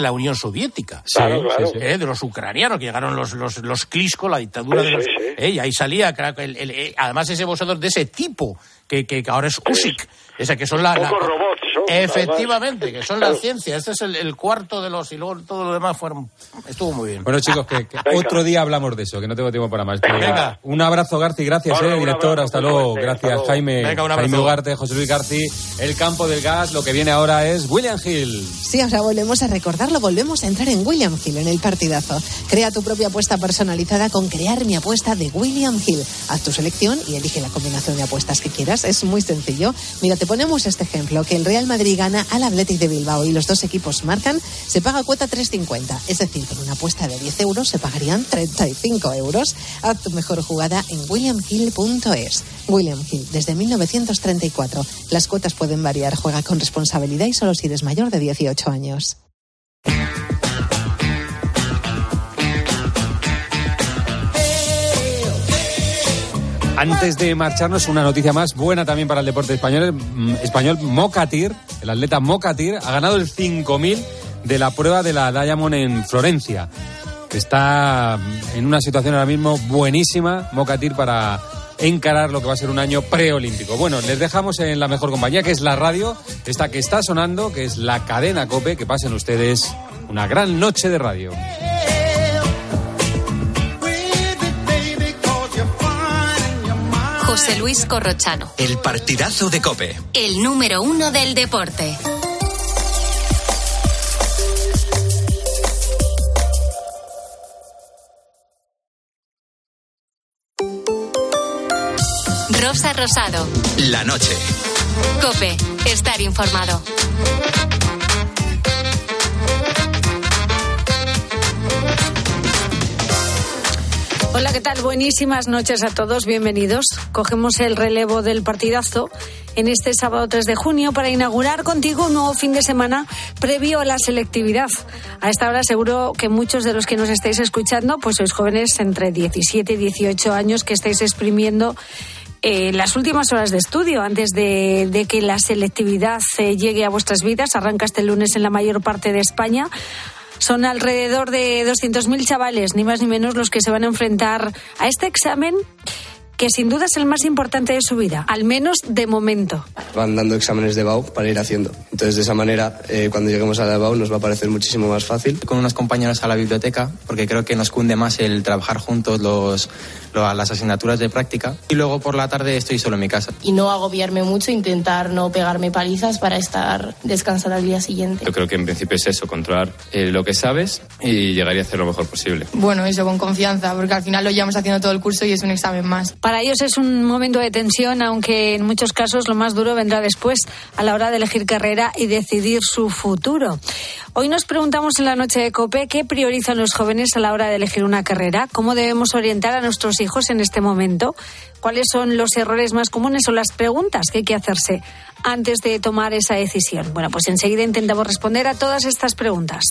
la Unión Soviética. Claro, claro. Eh, de los ucranianos, que llegaron los, los, los la dictadura Sí, de los... sí, sí. eh, y ahí salía, crack, el- el- eh, además ese boxeador de ese tipo, que, que, que ahora es Usyk, esa que son la... la- Efectivamente, que son la Claro. ciencia. Este es el, el cuarto de los... Y luego todo lo demás fueron... Estuvo muy bien. Bueno, chicos, que, que otro día hablamos de eso, que no tengo tiempo para más. Venga. Un abrazo, Garci, gracias, Vale, eh, director. abrazo, hasta luego. fuerte, hasta Gracias, luego. Jaime. Venga, un abrazo. Jaime Ugarte, José Luis Garci. El campo del gas, lo que viene ahora es William Hill. Sí, ahora volvemos a recordarlo, volvemos a entrar en William Hill en el partidazo. Crea tu propia apuesta personalizada con Crear mi apuesta de William Hill. Haz tu selección y elige la combinación de apuestas que quieras. Es muy sencillo. Mira, te ponemos este ejemplo, que el Real Madrid gana al Athletic de Bilbao y los dos equipos marcan, se paga cuota 3.50. Es decir, con una apuesta de 10 euros se pagarían 35 euros. Haz tu mejor jugada en williamhill.es. William Hill, desde 1934. Las cuotas pueden variar. Juega con responsabilidad y solo si eres mayor de 18 años. Antes de marcharnos, una noticia más buena también para el deporte español. Mm, español Mocatir, el atleta Mocatir, ha ganado el 5000 de la prueba de la Diamond en Florencia. Está mm, en una situación ahora mismo buenísima, Mocatir, para encarar lo que va a ser un año preolímpico. Bueno, les dejamos en la mejor compañía, que es la radio, esta que está sonando, que es la cadena Cope. Que pasen ustedes una gran noche de radio. José Luis Corrochano. El partidazo de Cope. El número uno del deporte. Rosa Rosado. La noche. Cope. Estar informado. Hola, ¿qué tal? Buenísimas noches a todos, bienvenidos. Cogemos el relevo del partidazo en este sábado 3 de junio para inaugurar contigo un nuevo fin de semana previo a la selectividad. A esta hora seguro que muchos de los que nos estáis escuchando pues sois jóvenes entre 17 y 18 años que estáis exprimiendo eh, las últimas horas de estudio antes de, que la selectividad eh, llegue a vuestras vidas. Arranca este lunes en la mayor parte de España. Son alrededor de 200.000 chavales, ni más ni menos, los que se van a enfrentar a este examen que sin duda es el más importante de su vida, al menos de momento. Van dando exámenes de BAU para ir haciendo. Entonces, de esa manera, eh, cuando lleguemos a la BAU nos va a parecer muchísimo más fácil. con unos compañeros a la biblioteca porque creo que nos cunde más el trabajar juntos los, lo- las asignaturas de práctica y luego por la tarde estoy solo en mi casa. y no agobiarme mucho, intentar no pegarme palizas para estar descansada al día siguiente. Yo creo que en principio es eso, controlar eh, lo que sabes y llegar y hacer lo mejor posible. Bueno, eso con confianza, porque al final lo llevamos haciendo todo el curso y es un examen más. Para ellos es un momento de tensión, aunque en muchos casos lo más duro vendrá después, a la hora de elegir carrera y decidir su futuro. Hoy nos preguntamos en la noche de COPE qué priorizan los jóvenes a la hora de elegir una carrera, cómo debemos orientar a nuestros hijos en este momento, cuáles son los errores más comunes o las preguntas que hay que hacerse antes de tomar esa decisión. Bueno, pues enseguida intentamos responder a todas estas preguntas.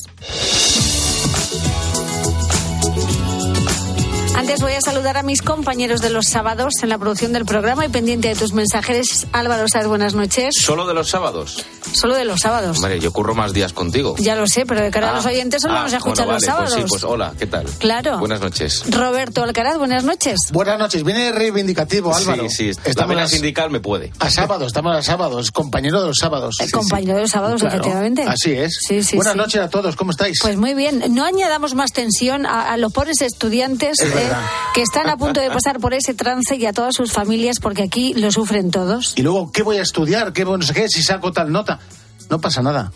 Antes voy a saludar a mis compañeros de los sábados en la producción del programa y pendiente de tus mensajes. Álvaro Sáez, buenas noches. ¿Solo de los sábados? Solo de los sábados. Hombre, yo curro más días contigo. Ya lo sé, pero de cara a los Ah, oyentes solo ah, nos escuchan bueno, los vale, sábados. Pues sí, pues hola, ¿qué tal? Claro. Buenas noches. Roberto Alcaraz, buenas noches. Buenas noches. Viene reivindicativo, Álvaro. Sí, sí, la Estamos vena a- sindical me puede. a sábados, estamos a sábados. Compañero de los sábados. El compañero de los sábados, Claro, efectivamente. Así es. Sí, sí, Buenas sí. noches a todos. ¿Cómo estáis? Pues muy bien, no añadamos más tensión a, a los pobres estudiantes Es eh. Que están a punto de pasar por ese trance y a todas sus familias, porque aquí lo sufren todos. Y luego, ¿qué voy a estudiar? ¿Qué no sé qué? Si saco tal nota. No pasa nada.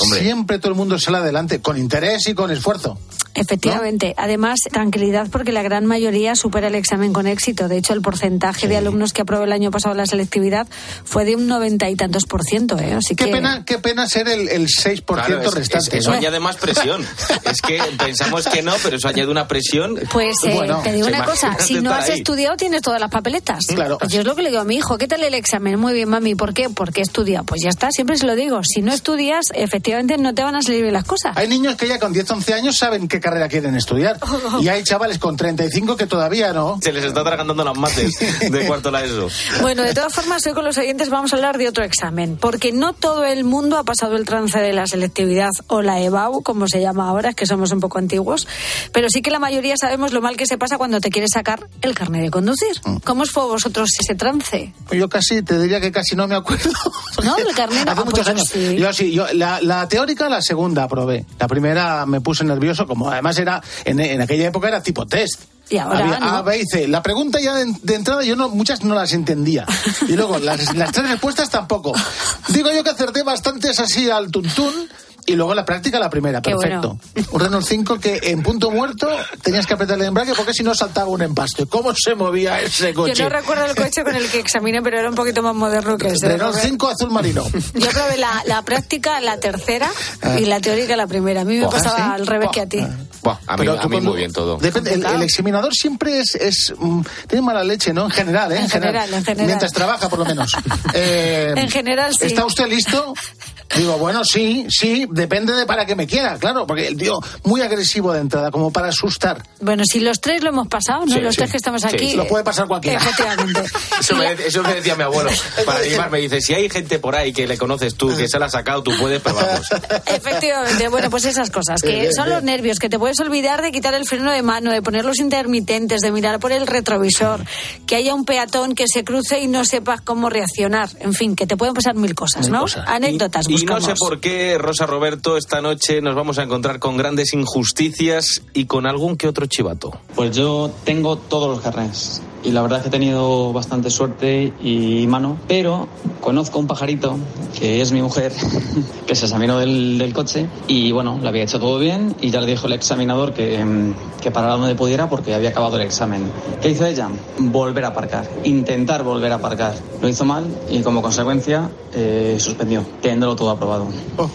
Hombre. Siempre todo el mundo sale adelante, con interés y con esfuerzo. Efectivamente. Además, tranquilidad porque la gran mayoría supera el examen con éxito. De hecho, el porcentaje de alumnos que aprobó el año pasado la selectividad fue de un noventa y tantos por ciento. ¿eh? Así Qué que... pena, qué pena ser el, el 6% Claro, es- restante. es- eso ¿no? añade más presión. es que pensamos que no, pero eso añade una presión. Pues eh, Bueno, te digo una cosa, si no has ahí. estudiado tienes todas las papeletas. Claro. Pues yo es lo que le digo a mi hijo, ¿qué tal el examen? Muy bien, mami, ¿por qué? Porque he estudiado. Pues ya está, siempre se lo digo. Si no estudias, efectivamente no te van a salir bien las cosas. Hay niños que ya con 10, 11 años saben qué carrera quieren estudiar. Y hay chavales con 35 que todavía no. Se les está atragantando las mates de cuarto la ESO. Bueno, de todas formas, hoy con los oyentes vamos a hablar de otro examen, porque no todo el mundo ha pasado el trance de la selectividad o la EBAU, como se llama ahora, es que somos un poco antiguos, pero sí que la mayoría sabemos lo mal que se pasa cuando te quieres sacar el carnet de conducir. ¿Cómo os fue a vosotros ese trance? Pues yo casi, te diría que casi no me acuerdo. ¿No? El carnet Hace ah, muchos pues años. sí. Yo sí, yo, la, la teórica, la segunda aprobé. La primera me puse nervioso, como además era, en, en aquella época era tipo test. Y ahora, Había ¿no? A, B y C. La pregunta ya de, de entrada yo no, muchas no las entendía. Y luego las, las tres respuestas tampoco. Digo yo que acerté bastantes así al tuntún. Y luego la práctica la primera, Qué perfecto. Un Renault 5 que en punto muerto tenías que apretar el embrague porque si no saltaba un empaste. ¿Cómo se movía ese coche? Yo no recuerdo el coche con el que examiné, pero era un poquito más moderno que ese. Renault 5 azul marino. Yo probé la, la práctica la tercera y la teórica la primera. A mí me Buah, pasaba ¿sí? al revés que a ti. Buah, a mí, Pero a mí muy bien todo. Depende, el, el examinador siempre es, es mm, tiene mala leche, ¿no? En general, ¿eh? En general, en general. Mientras trabaja, por lo menos. Eh, En general, sí. ¿Está usted listo? Digo, bueno, sí, sí, depende de para qué me quiera, claro, porque el tío muy agresivo de entrada, como para asustar. Bueno, si los tres lo hemos pasado, ¿no? Sí, los sí. tres que estamos Sí, aquí. lo puede pasar cualquiera. Efectivamente. Eso me, eso me decía mi abuelo. Para animarme, dice, si hay gente por ahí que le conoces tú, que se la ha sacado, tú puedes, pero vamos. Efectivamente, bueno, pues esas cosas, que bien, son bien. los nervios, que te puedes olvidar de quitar el freno de mano, de poner los intermitentes, de mirar por el retrovisor, que haya un peatón que se cruce y no sepas cómo reaccionar. En fin, que te pueden pasar mil cosas, Mil ¿no? cosas. Anécdotas, Y no buscamos. sé por qué, Rosa Roberto, esta noche nos vamos a encontrar con grandes injusticias y con algún que otro chivato. Pues yo tengo todos los carnés y la verdad es que he tenido bastante suerte y mano, pero conozco un pajarito que es mi mujer, que se examinó del, del coche y bueno, le había hecho todo bien y ya le dijo el examinador que, mm, que parara donde pudiera porque había acabado el examen. ¿Qué hizo ella? Volver a aparcar, intentar volver a aparcar. Lo hizo mal y como consecuencia eh, suspendió, teniéndolo todo aprobado.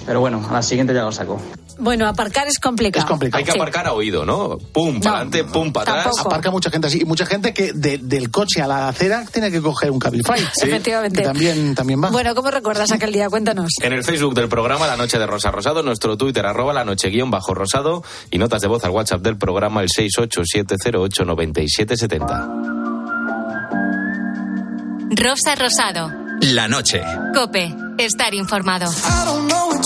Pero bueno, a la siguiente ya lo sacó. Bueno, aparcar es complicado. Es complicado. Hay que Sí. aparcar a oído, ¿no? Pum, para adelante, pum, para atrás. tampoco. Aparca mucha gente así, y mucha gente que de- del coche a la acera tiene que coger un Cabify. Efectivamente. Que también, también va. Bueno, ¿cómo recuerdas aquel día? Cuéntanos. En el Facebook del programa La Noche de Rosa Rosado, nuestro Twitter arroba la noche guion bajo rosado y notas de voz al WhatsApp del programa el 687089770. Rosa Rosado. La noche. Cope. Estar informado. I don't know what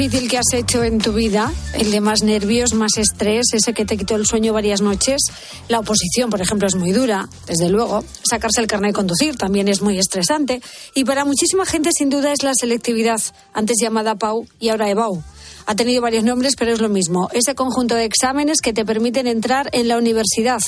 difícil que has hecho en tu vida? El de más nervios, más estrés, ese que te quitó el sueño varias noches. La oposición, por ejemplo, es muy dura, desde luego. Sacarse el carnet de conducir también es muy estresante. Y para muchísima gente, sin duda, es la selectividad, antes llamada PAU y ahora EBAU. Ha tenido varios nombres, pero es lo mismo. Ese conjunto de exámenes que te permiten entrar en la universidad.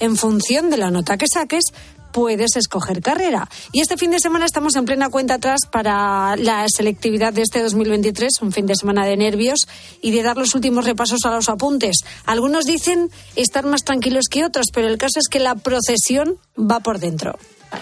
En función de la nota que saques, puedes escoger carrera. Y este fin de semana estamos en plena cuenta atrás para la selectividad de este 2023, un fin de semana de nervios y de dar los últimos repasos a los apuntes. Algunos dicen estar más tranquilos que otros, pero el caso es que la procesión va por dentro.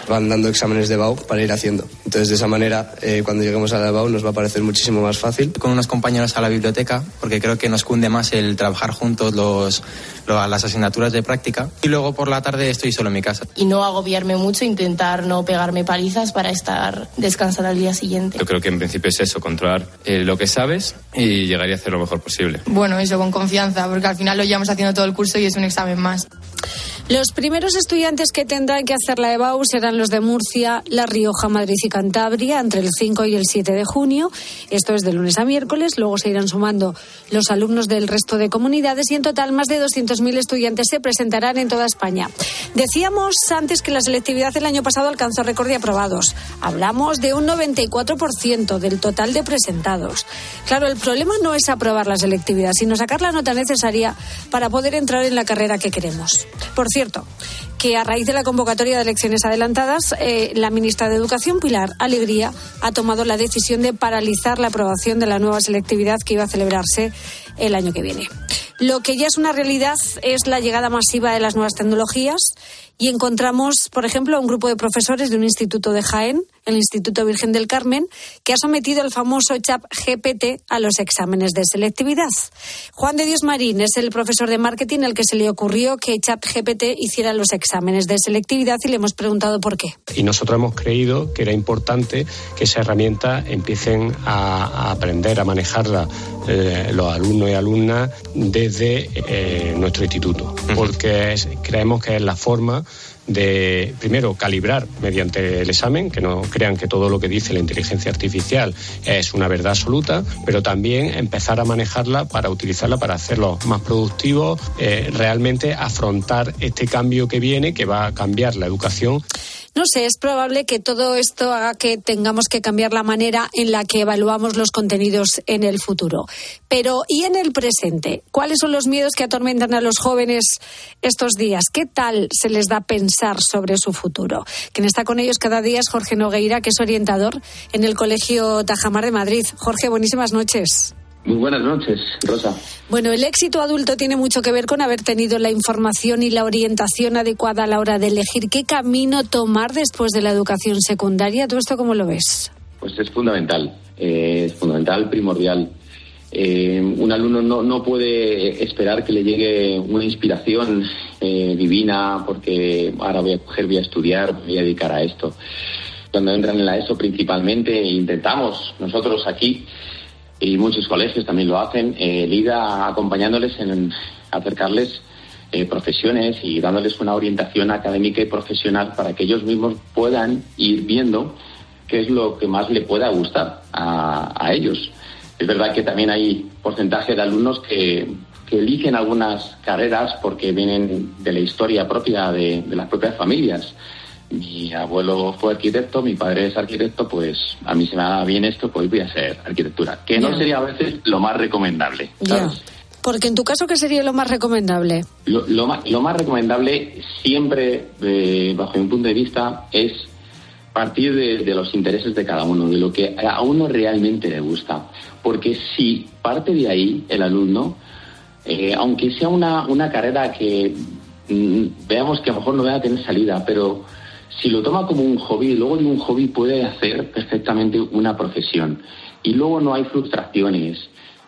Van dando exámenes de BAU para ir haciendo. Entonces, de esa manera, eh, cuando lleguemos a la BAU nos va a parecer muchísimo más fácil. con unos compañeros a la biblioteca porque creo que nos cunde más el trabajar juntos los, lo- las asignaturas de práctica y luego por la tarde estoy solo en mi casa. Y no agobiarme mucho, intentar no pegarme palizas para estar descansada al día siguiente. Yo creo que en principio es eso, controlar eh, lo que sabes y llegar y hacer lo mejor posible. Bueno, eso con confianza, porque al final lo llevamos haciendo todo el curso y es un examen más. Los primeros estudiantes que tendrán que hacer la EBAU serán los de Murcia, La Rioja, Madrid y Cantabria entre el 5 y el 7 de junio. Esto es de lunes a miércoles. Luego se irán sumando los alumnos del resto de comunidades y en total más de 200.000 estudiantes se presentarán en toda España. Decíamos antes que la selectividad el año pasado alcanzó récord de aprobados. Hablamos de un 94% del total de presentados. Claro, el problema no es aprobar la selectividad, sino sacar la nota necesaria para poder entrar en la carrera que queremos. Por cierto, que a raíz de la convocatoria de elecciones adelantadas, eh, la ministra de Educación, Pilar Alegría, ha tomado la decisión de paralizar la aprobación de la nueva selectividad que iba a celebrarse el año que viene. Lo que ya es una realidad es la llegada masiva de las nuevas tecnologías y encontramos, por ejemplo, a un grupo de profesores de un instituto de Jaén, el Instituto Virgen del Carmen, que ha sometido el famoso CHAP GPT a los exámenes de selectividad. Juan de Dios Marín es el profesor de marketing al que se le ocurrió que CHAP GPT hiciera los exámenes de selectividad y le hemos preguntado por qué. Y nosotros hemos creído que era importante que esa herramienta empiecen a aprender a manejarla eh, los alumnos y alumnas desde eh, nuestro instituto, porque es- creemos que es la forma de, primero, calibrar mediante el examen, que no crean que todo lo que dice la inteligencia artificial es una verdad absoluta, pero también empezar a manejarla para utilizarla para hacerlo más productivos, eh, realmente afrontar este cambio que viene, que va a cambiar la educación No sé, es probable que todo esto haga que tengamos que cambiar la manera en la que evaluamos los contenidos en el futuro. Pero, ¿y en el presente? ¿Cuáles son los miedos que atormentan a los jóvenes estos días? ¿Qué tal se les da pensar sobre su futuro? Quien está con ellos cada día es Jorge Nogueira, que es orientador en el Colegio Tajamar de Madrid. Jorge, buenísimas noches. Muy buenas noches, Rosa. Bueno, el éxito adulto tiene mucho que ver con haber tenido la información y la orientación adecuada a la hora de elegir qué camino tomar después de la educación secundaria. ¿Tú esto cómo lo ves? Pues es fundamental, eh, es fundamental, primordial. Eh, un alumno no, no puede esperar que le llegue una inspiración eh, divina porque ahora voy a coger, voy a estudiar, me voy a dedicar a esto. Cuando entran en la ESO principalmente intentamos nosotros aquí y muchos colegios también lo hacen, eh, el ir a- acompañándoles en acercarles eh, profesiones y dándoles una orientación académica y profesional para que ellos mismos puedan ir viendo qué es lo que más le pueda gustar a, ellos. Es verdad que también hay porcentaje de alumnos que, eligen algunas carreras porque vienen de la historia propia de las propias familias. Mi abuelo fue arquitecto, mi padre es arquitecto, pues a mí se me da bien esto, pues voy a hacer arquitectura. Que no sería a veces lo más recomendable. Ya. Porque en tu caso, ¿qué sería lo más recomendable? Lo, lo más, lo más recomendable siempre, eh, bajo mi punto de vista, es partir de, de los intereses de cada uno, de lo que a uno realmente le gusta. Porque si parte de ahí el alumno, eh, aunque sea una, una carrera que mm, veamos que a lo mejor no va a tener salida, pero si lo toma como un hobby, luego de un hobby puede hacer perfectamente una profesión. Y luego no hay frustraciones,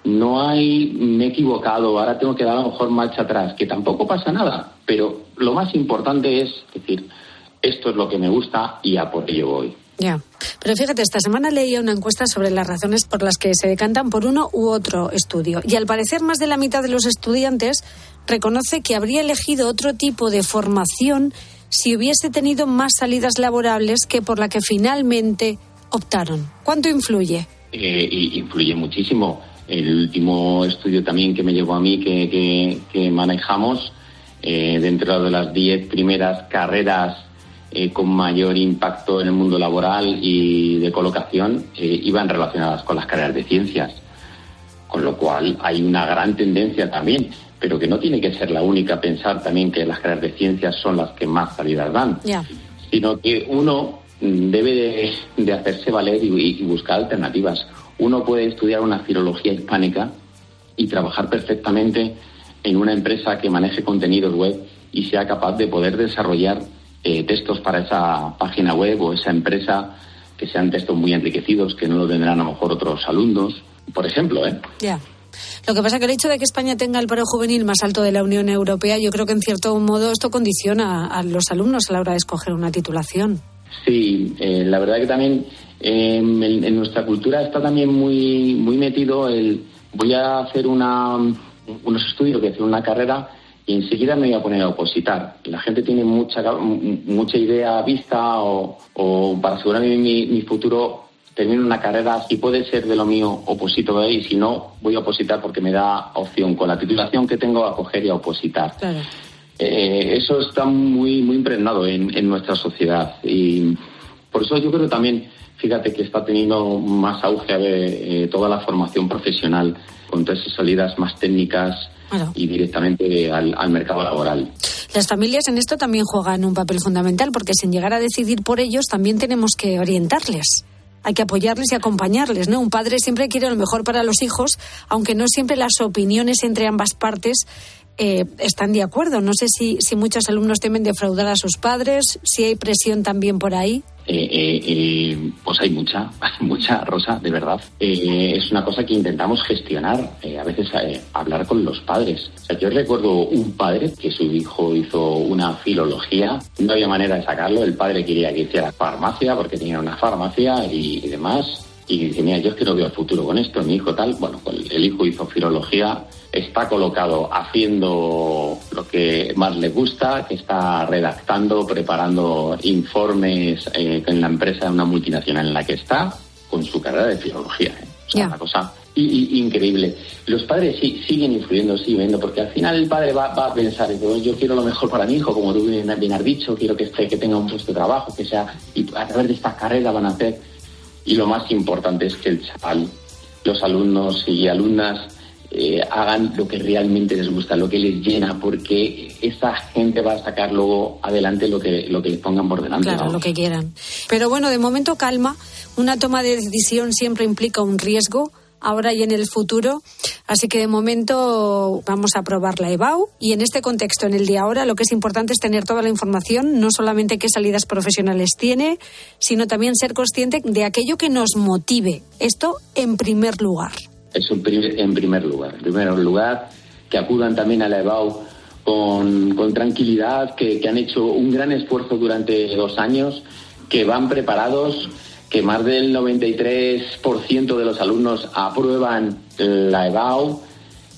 no hay me he equivocado, ahora tengo que dar a lo mejor marcha atrás, que tampoco pasa nada. Pero lo más importante es decir, esto es lo que me gusta y a por ello voy. Ya. Pero fíjate, esta semana leía una encuesta sobre las razones por las que se decantan por uno u otro estudio. Y al parecer, más de la mitad de los estudiantes reconoce que habría elegido otro tipo de formación si hubiese tenido más salidas laborables que por la que finalmente optaron. ¿Cuánto influye? Eh, influye muchísimo. El último estudio también que me llegó a mí que, que- que manejamos, eh, dentro de las 10 primeras carreras eh, con mayor impacto en el mundo laboral y de colocación, eh, iban relacionadas con las carreras de ciencias. Con lo cual hay una gran tendencia también, pero que no tiene que ser la única pensar también que las carreras de ciencias son las que más salidas dan sino que uno debe de, de hacerse valer y, y buscar alternativas. Uno puede estudiar una filología hispánica y trabajar perfectamente en una empresa que maneje contenidos web y sea capaz de poder desarrollar eh, textos para esa página web o esa empresa que sean textos muy enriquecidos, que no lo tendrán a lo mejor otros alumnos, por ejemplo, ¿eh? Lo que pasa que el hecho de que España tenga el paro juvenil más alto de la Unión Europea, yo creo que en cierto modo esto condiciona a los alumnos a la hora de escoger una titulación. Sí, eh, la verdad que también eh, en, nuestra cultura está también muy muy metido el voy a hacer una, unos estudios, voy a hacer una carrera y enseguida me voy a poner a opositar. La gente tiene mucha mucha idea vista o, o para asegurar mi- mi futuro termino una carrera, si puede ser de lo mío, oposito de ahí, si no, voy a opositar porque me da opción. Con la titulación que tengo a coger y a opositar. Claro. Eh, eso está muy muy impregnado en, en nuestra sociedad y por eso yo creo también, fíjate que está teniendo más auge ver, eh, toda la formación profesional con todas esas salidas más técnicas Claro. y directamente al, al mercado laboral. Las familias en esto también juegan un papel fundamental porque sin llegar a decidir por ellos también tenemos que orientarles. Hay que apoyarles y acompañarles, ¿no? Un padre siempre quiere lo mejor para los hijos, aunque no siempre las opiniones entre ambas partes eh, están de acuerdo. No sé si, si muchos alumnos temen defraudar a sus padres, si hay presión también por ahí. Eh, eh, eh, pues hay mucha, mucha, Rosa, de verdad. Es una cosa que intentamos gestionar, a veces hablar con los padres. O sea, yo recuerdo un padre que su hijo hizo una filología, no había manera de sacarlo, el padre quería que hiciera farmacia porque tenía una farmacia y demás. Y dice, mira, yo es que no veo el futuro con esto, mi hijo tal. Bueno, pues el hijo hizo filología, está colocado haciendo lo que más le gusta, que está redactando, preparando informes eh, en la empresa, una multinacional en la que está, con su carrera de filología. ¿eh? O sea, una cosa increíble. Los padres sí, siguen influyendo, siguen viendo, porque al final el padre va, va a pensar, yo, yo quiero lo mejor para mi hijo, como tú bien, bien has dicho, quiero que, esté, que tenga un puesto de trabajo, que sea, y a través de esta carrera van a hacer. Y lo más importante es que el chaval, los alumnos y alumnas eh, hagan lo que realmente les gusta, lo que les llena, porque esa gente va a sacar luego adelante lo que, lo que les pongan por delante. Claro, lo que quieran. Pero bueno, de momento calma. Una toma de decisión siempre implica un riesgo, ahora y en el futuro. Así que de momento vamos a probar la EBAU. Y en este contexto, en el de ahora, lo que es importante es tener toda la información, no solamente qué salidas profesionales tiene, sino también ser consciente de aquello que nos motive. Esto en primer lugar. Eso en primer, lugar. En primer lugar, que acudan también a la EBAU con, con tranquilidad, que, que han hecho un gran esfuerzo durante dos años, que van preparados, que más del 93% de los alumnos aprueban la EBAU,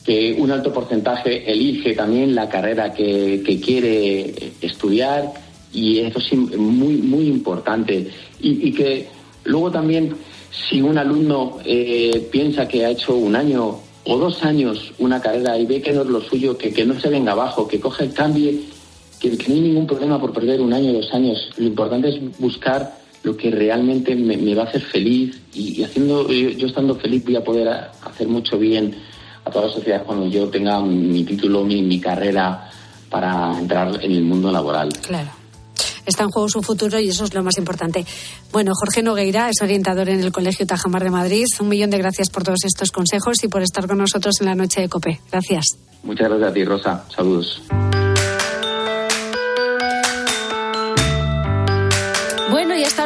que un alto porcentaje elige también la carrera que, que quiere estudiar y eso es muy, muy importante. Y, y que luego también, si un alumno eh, piensa que ha hecho un año o dos años una carrera y ve que no es lo suyo, que, que no se venga abajo, que coge el cambio, que no hay ningún problema por perder un año o dos años. Lo importante es buscar lo que realmente me, me va a hacer feliz y, y haciendo yo, yo estando feliz voy a poder a- hacer mucho bien a toda la sociedad cuando yo tenga mi título, mi, mi carrera para entrar en el mundo laboral. Claro. Está en juego su futuro y eso es lo más importante. Bueno, Jorge Nogueira es orientador en el Colegio Tajamar de Madrid. Un millón de gracias por todos estos consejos y por estar con nosotros en la noche de COPE. Gracias. Muchas gracias a ti, Rosa. Saludos.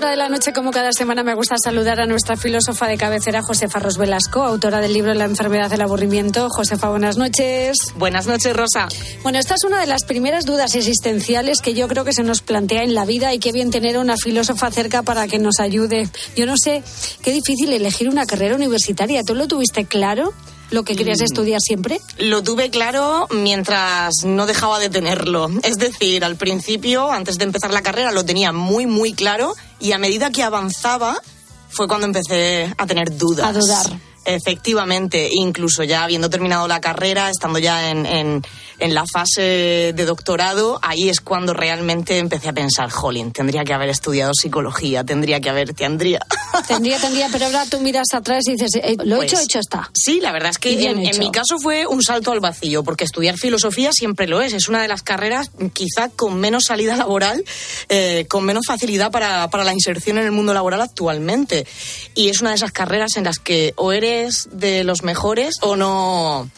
Hora de la noche, como cada semana, me gusta saludar a nuestra filósofa de cabecera, Josefa Ros Velasco, autora del libro La enfermedad del aburrimiento. Josefa, buenas noches. Buenas noches, Rosa. Bueno, esta es una de las primeras dudas existenciales que yo creo que se nos plantea en la vida y qué bien tener una filósofa cerca para que nos ayude. Yo no sé, qué difícil elegir una carrera universitaria. ¿Tú lo tuviste claro? ¿Lo que querías Mm. estudiar siempre? Lo tuve claro mientras no dejaba de tenerlo. Es decir, al principio, antes de empezar la carrera, lo tenía muy, muy claro y a medida que avanzaba fue cuando empecé a tener dudas. A dudar. Efectivamente, incluso ya habiendo terminado la carrera, estando ya en, en- en la fase de doctorado, ahí es cuando realmente empecé a pensar, jolín, tendría que haber estudiado psicología, tendría que haber, tendría. Tendría, tendría, pero ahora tú miras atrás y dices, eh, lo Pues, hecho, hecho está. Sí, la verdad es que en, en mi caso fue un salto al vacío, porque estudiar filosofía siempre lo es. Es una de las carreras quizá con menos salida laboral, eh, con menos facilidad para, para la inserción en el mundo laboral actualmente. Y es una de esas carreras en las que o eres de los mejores o no,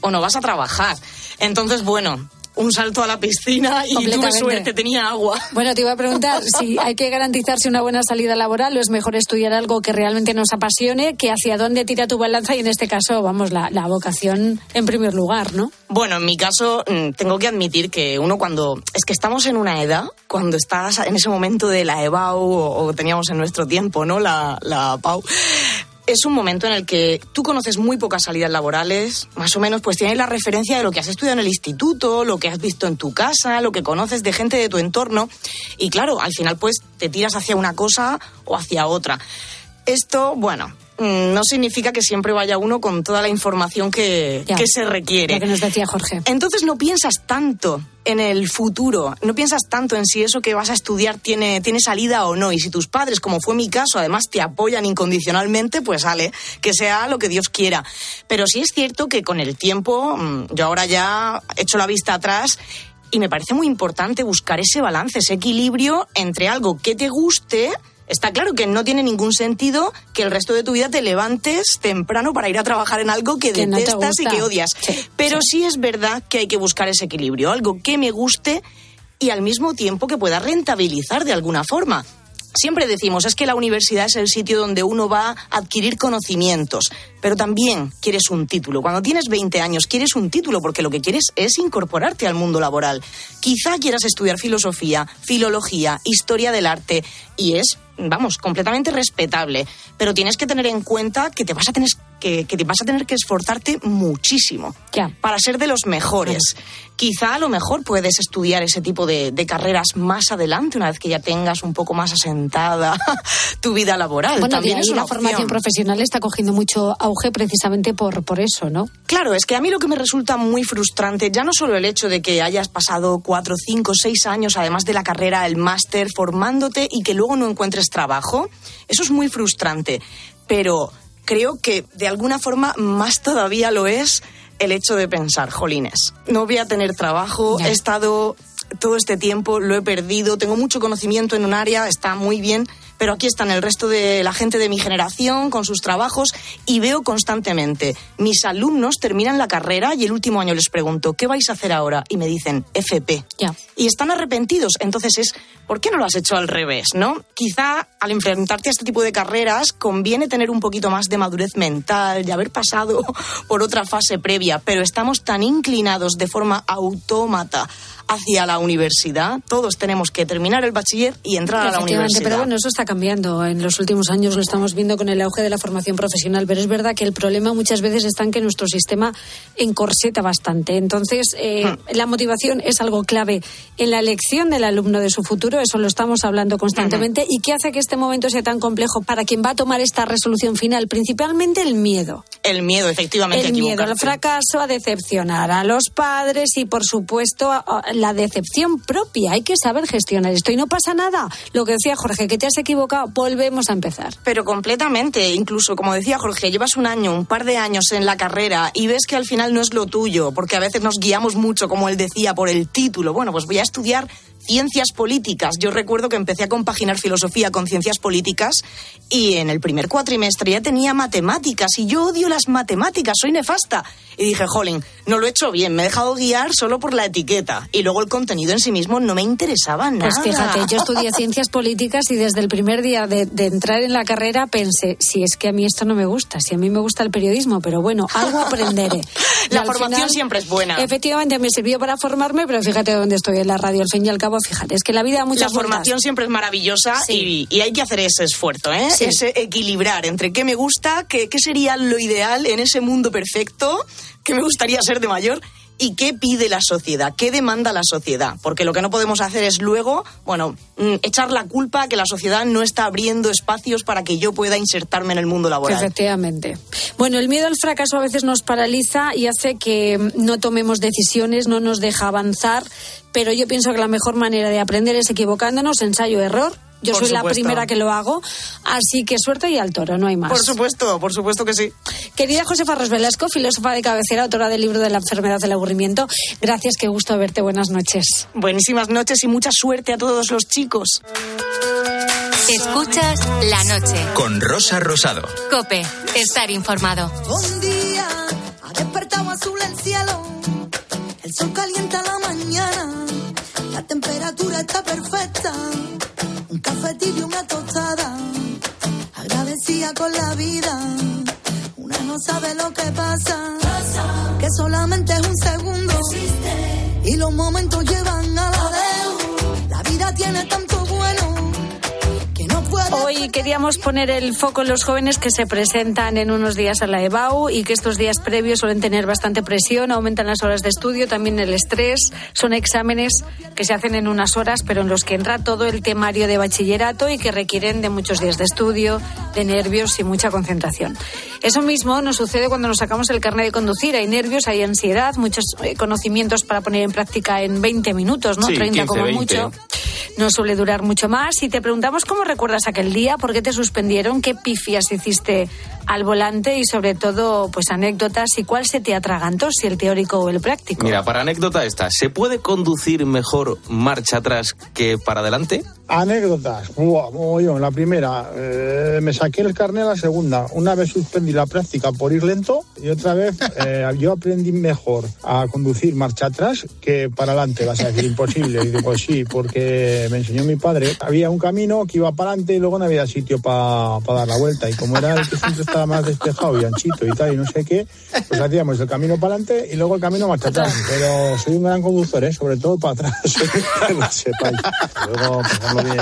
o no vas a trabajar. Entonces, bueno, un salto a la piscina y tuve suerte, tenía agua. Bueno, te iba a preguntar si hay que garantizarse una buena salida laboral o es mejor estudiar algo que realmente nos apasione, que hacia dónde tira tu balanza y en este caso, vamos, la, la vocación en primer lugar, ¿no? Bueno, en mi caso mm, tengo que admitir que uno cuando es que estamos en una edad, cuando estás en ese momento de la EBAU o, o teníamos en nuestro tiempo, ¿no? La, la PAU. Es un momento en el que tú conoces muy pocas salidas laborales, más o menos pues tienes la referencia de lo que has estudiado en el instituto, lo que has visto en tu casa, lo que conoces de gente de tu entorno y claro, al final pues te tiras hacia una cosa o hacia otra. Esto, bueno, no significa que siempre vaya uno con toda la información que, Ya. que se requiere. Lo que nos decía Jorge. Entonces no piensas tanto en el futuro, no piensas tanto en si eso que vas a estudiar tiene, tiene salida o no. Y si tus padres, como fue mi caso, además te apoyan incondicionalmente, pues sale, que sea lo que Dios quiera. Pero sí es cierto que con el tiempo, mm, yo ahora ya he hecho la vista atrás Y me parece muy importante buscar ese balance, ese equilibrio entre algo que te guste. Está claro que no tiene ningún sentido que el resto de tu vida te levantes temprano para ir a trabajar en algo que, Que no te detestas y que odias. Pero sí es verdad que hay que buscar ese equilibrio, algo que me guste y al mismo tiempo que pueda rentabilizar de alguna forma. Siempre decimos, es que la universidad es el sitio donde uno va a adquirir conocimientos, pero también quieres un título. Cuando tienes 20 años quieres un título porque lo que quieres es incorporarte al mundo laboral. Quizá quieras estudiar filosofía, filología, historia del arte y es, vamos, completamente respetable, pero tienes que tener en cuenta que te vas a tener que, que te vas a tener que esforzarte muchísimo para ser de los mejores. Quizá a lo mejor puedes estudiar ese tipo de, de carreras más adelante, una vez que ya tengas un poco más asentada tu vida laboral. Bueno, También es una la formación profesional está cogiendo mucho auge precisamente por, por eso, ¿no? Claro, es que a mí lo que me resulta muy frustrante, ya no solo el hecho de que hayas pasado cuatro, cinco, seis años, además de la carrera, el máster, formándote y que luego no encuentres trabajo, eso es muy frustrante. Pero creo que de alguna forma más todavía lo es el hecho de pensar, jolines, no voy a tener trabajo, he estado todo este tiempo, lo he perdido, tengo mucho conocimiento en un área, está muy bien, pero aquí están el resto de la gente de mi generación con sus trabajos y veo constantemente, mis alumnos terminan la carrera y el último año les pregunto, ¿qué vais a hacer ahora? Y me dicen, FP. Y están arrepentidos, entonces es, ¿por qué no lo has hecho al revés, no? Quizá al enfrentarte a este tipo de carreras conviene tener un poquito más de madurez mental, de haber pasado por otra fase previa, pero estamos tan inclinados de forma autómata hacia la universidad, todos tenemos que terminar el bachiller y entrar a la universidad. pero bueno, eso está cambiando. En los últimos años lo estamos viendo con el auge de la formación profesional, pero es verdad que el problema muchas veces está en que nuestro sistema encorseta bastante. Entonces, eh, Hmm. la motivación es algo clave en la elección del alumno de su futuro, eso lo estamos hablando constantemente. ¿Y qué hace que este momento sea tan complejo para quien va a tomar esta resolución final? Principalmente el miedo. El miedo, efectivamente, El miedo al fracaso, a decepcionar a los padres y, por supuesto, a- a la decepción propia. Hay que saber gestionar esto y no pasa nada. Lo que decía Jorge, que te has equivocado, volvemos a empezar. Pero completamente, incluso como decía Jorge, llevas un año, un par de años en la carrera y ves que al final no es lo tuyo, porque a veces nos guiamos mucho, como él decía, por el título. Bueno, pues voy a estudiar ciencias políticas. Yo recuerdo que empecé a compaginar filosofía con ciencias políticas y en el primer cuatrimestre ya tenía matemáticas y yo odio las matemáticas, soy nefasta. Y dije, jolín, no lo he hecho bien, me he dejado guiar solo por la etiqueta y luego el contenido en sí mismo no me interesaba nada. Pues fíjate, yo estudié ciencias políticas y desde el primer día de, de entrar en la carrera pensé, si es que a mí esto no me gusta, si a mí me gusta el periodismo, pero bueno, algo aprenderé. La formación final, siempre es buena. Efectivamente, me sirvió para formarme, pero fíjate dónde estoy en la radio. Al fin y al cabo, fíjate, es que la vida da muchas la vueltas. formación siempre es maravillosa y, y hay que hacer ese esfuerzo, ¿eh? Sí. Ese equilibrar entre qué me gusta, qué, qué sería lo ideal en ese mundo perfecto, qué me gustaría ser de mayor y qué pide la sociedad, qué demanda la sociedad. Porque lo que no podemos hacer es luego, bueno, mm, echar la culpa a que la sociedad no está abriendo espacios para que yo pueda insertarme en el mundo laboral. Efectivamente. Bueno, el miedo al fracaso a veces nos paraliza y hace que no tomemos decisiones, no nos deja avanzar, pero yo pienso que la mejor manera de aprender es equivocándonos, ensayo-error. Yo Por soy la primera que lo hago, así que suerte y al toro, no hay más. Por supuesto, por supuesto que sí. Querida Josefa Ros Velasco, filósofa de cabecera, autora del libro de la enfermedad del aburrimiento, gracias, qué gusto verte, buenas noches. Buenísimas noches y mucha suerte a todos los chicos. Escuchas la noche. Con Rosa Rosado. Cope, estar informado. Un día ha despertado azul el cielo, la vida, una no sabe lo que pasa, que solamente es un segundo. Y los momentos llevan Hoy queríamos poner el foco en los jóvenes que se presentan en unos días a la EBAU y que estos días previos suelen tener bastante presión, aumentan las horas de estudio, también el estrés. Son exámenes que se hacen en unas horas, pero en los que entra todo el temario de bachillerato y que requieren de muchos días de estudio, de nervios y mucha concentración. Eso mismo nos sucede cuando nos sacamos el carnet de conducir. Hay nervios, hay ansiedad, muchos eh, conocimientos para poner en práctica en 20 minutos, ¿no? Sí, 30 como 15, mucho 20. no suele durar mucho más. Y te preguntamos cómo recuerdas aquel día, por qué te suspendieron, qué pifias hiciste al volante y sobre todo pues anécdotas y cuál se te atragantó, si el teórico o el práctico. Mira, para anécdota esta, ¿se puede conducir mejor marcha atrás que para adelante? Anécdotas. Buah, mogollón. La primera, eh, me saqué el carnet a la segunda. Una vez suspendí la práctica por ir lento y otra vez eh, yo aprendí mejor a conducir marcha atrás que para adelante. Vas a decir, imposible. Y digo, pues sí, porque me enseñó mi padre. Había un camino que iba para adelante y luego no había sitio para dar la vuelta. Y como era el que siempre estaba más despejado y anchito y tal y no sé qué, pues hacíamos el camino para adelante y luego el camino marcha atrás. Pero soy un gran conductor, ¿eh? sobre todo para atrás. que lo sepáis. Luego, pasarlo bien.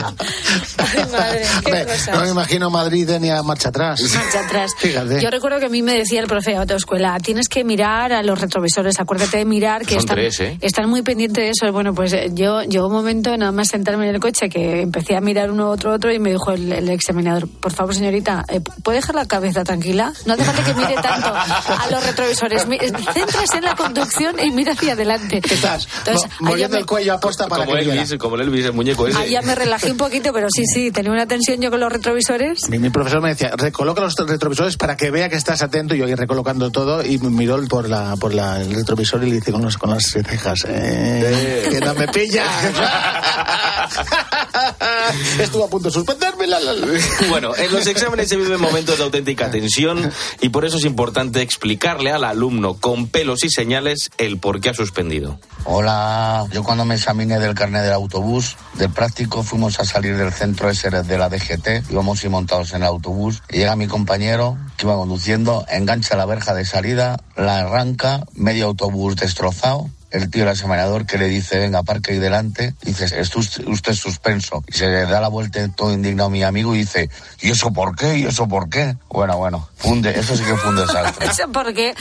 Hombre, no me imagino Madrid ni a marcha atrás. Marcha atrás. Fíjate. Yo recuerdo que a mí me decía el profe de autoescuela, tienes que mirar a los retrovisores, acuérdate de mirar que Son están, tres, ¿eh? están muy pendientes de eso. Bueno, pues eh, yo llegó un momento nada más sentarme en el coche que empecé a mirar uno, otro, otro y me dijo el, el examinador, por favor señorita, eh, ¿puede dejar la cabeza tranquila? No hace falta que mire tanto a los retrovisores. Mi- Céntrese en la conducción y mira hacia adelante. ¿Qué estás? Entonces, moviendo el cuello aposta para Como que viera. Elvis, como el Elvis, el muñeco ese. Ahí ya me relajé un poquito, pero sí, sí, tenía una tensión yo con los retrovisores. Mi, mi profesor me decía, recoloca los retrovisores para que vea que estás atento. Y yo ahí recolocando todo y me miró por, la, por la, el retrovisor y le dice con, los, con las cejas, eh, que no me pillas. Estuvo a punto de suspenderme. La, la, la. Bueno, en los exámenes se viven momentos de auténtica tensión y por eso es importante explicarle al alumno con pelos y señales el por qué ha suspendido. Hola, yo cuando me examiné del carnet del autobús, del práctico, fuimos a salir del centro de la DGT, íbamos y montados en el autobús, y llega mi compañero que iba conduciendo, engancha la verja de salida, la arranca, medio autobús destrozado, el tío, el examinador, que le dice, venga, parque ahí delante, dice, está usted, usted suspenso. Y se le da la vuelta todo indignado a mi amigo y dice, ¿y eso por qué? ¿Y eso por qué? Bueno, bueno, funde, eso sí que fue un desastre. Eso porque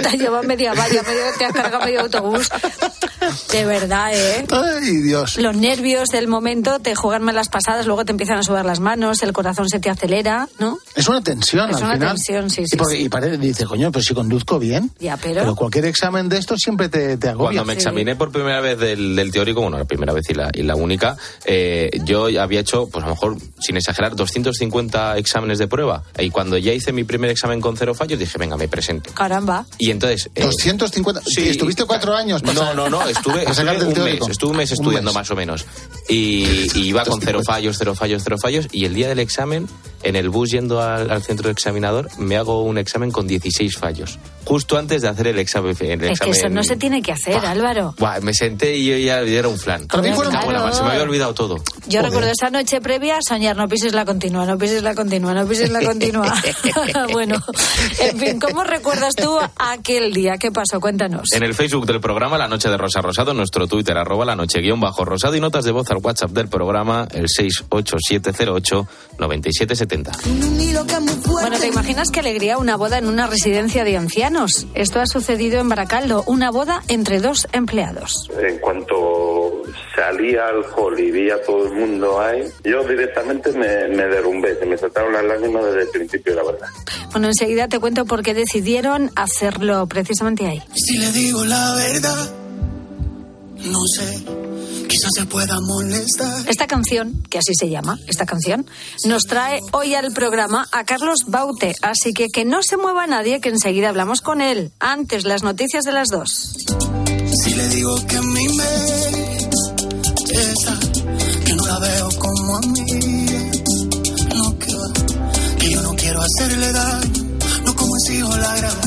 te has llevado media valla, medio, te has cargado medio autobús. De verdad, ¿eh? Ay, Dios. Los nervios del momento te juegan malas pasadas, luego te empiezan a sudar las manos, el corazón se te acelera, ¿no? Es una tensión Es al una final. tensión, sí, sí, Y, porque- sí. y parece, dice, coño, pero si conduzco bien. Ya, pero... cualquier examen de estos siempre te, te agobia. Cuando me examiné por primera vez del, del teórico, bueno, la primera vez y la, y la única, eh, yo había hecho, pues a lo mejor, sin exagerar, 250 exámenes de prueba. Y cuando ya hice mi primer examen con cero fallos, dije, venga, me presento. Caramba. Y entonces... eh, 250. Sí. ¿Estuviste cuatro años? para No, no, no, estuve, estuve un teórico? mes, estuve un mes Un estudiando mes. más o menos. Y, y iba con cero fallos, cero fallos, cero fallos. Y el día del examen, en el bus yendo al, al centro de examinador, me hago un examen con 16 fallos. Justo antes de hacer el examen. el Es que eso no se tiene que hacer, Álvaro. Buah, me senté y yo ya era un flan. Para mí fueron- se me había olvidado todo. Yo recuerdo esa noche previa soñar, no pises la continua, no pises la continua, no pises la continua. bueno, en fin, ¿cómo recuerdas tú aquel día? ¿Qué pasó? Cuéntanos. En el Facebook del programa La Noche de Rosa Rosado, en nuestro Twitter, arroba la noche guion bajo rosado y notas de voz al WhatsApp del programa, el 68708-9770. Bueno, ¿te imaginas qué alegría una boda en una residencia de ancianos? Esto ha sucedido en Baracaldo, una boda entre dos empleados. En cuanto salí al hall y vi a todo el mundo ahí, yo directamente me, me derrumbé, se me saltaron las lágrimas desde el principio, la verdad. Bueno, enseguida te cuento por qué decidieron hacerlo precisamente ahí. Si le digo la verdad, no sé, quizás se pueda molestar. Esta canción, que así se llama, esta canción, nos trae hoy al programa a Carlos Baute, así que que no se mueva nadie, que enseguida hablamos con él. Antes, las noticias de las dos. Si le digo que a mí me esa, que no la veo como a mí, no que que yo no quiero hacerle daño, no como si yo la grabó,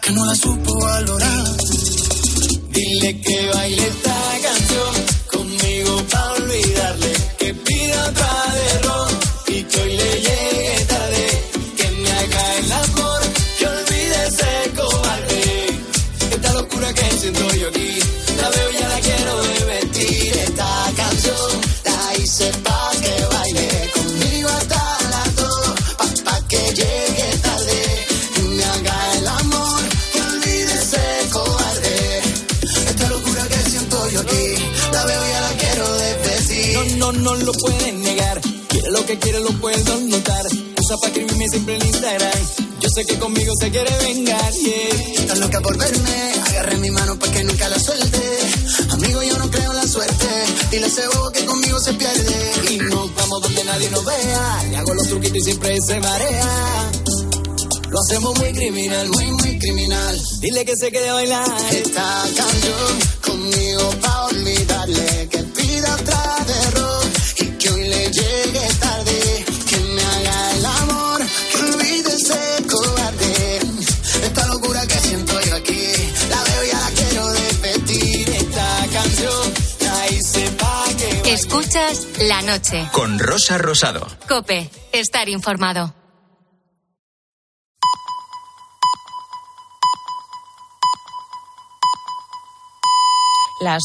que no la supo valorar. Dile que baile Quiere lo que quiere, lo puedo notar. Usa para escribirme siempre en Instagram. Yo sé que conmigo se quiere vengar, yeah. Loca por verme, agarré mi mano para que nunca la suelte. Amigo, yo no creo en la suerte. Dile a ese bobo que conmigo se pierde. Y nos vamos donde nadie nos vea. Le hago los truquitos y siempre se marea. Lo hacemos muy criminal, muy, muy criminal. Dile que se quede a bailar. Esta canción conmigo pa' olvidarle que pida otra derrota. La Noche. Con Rosa Rosado. Cope, estar informado. Las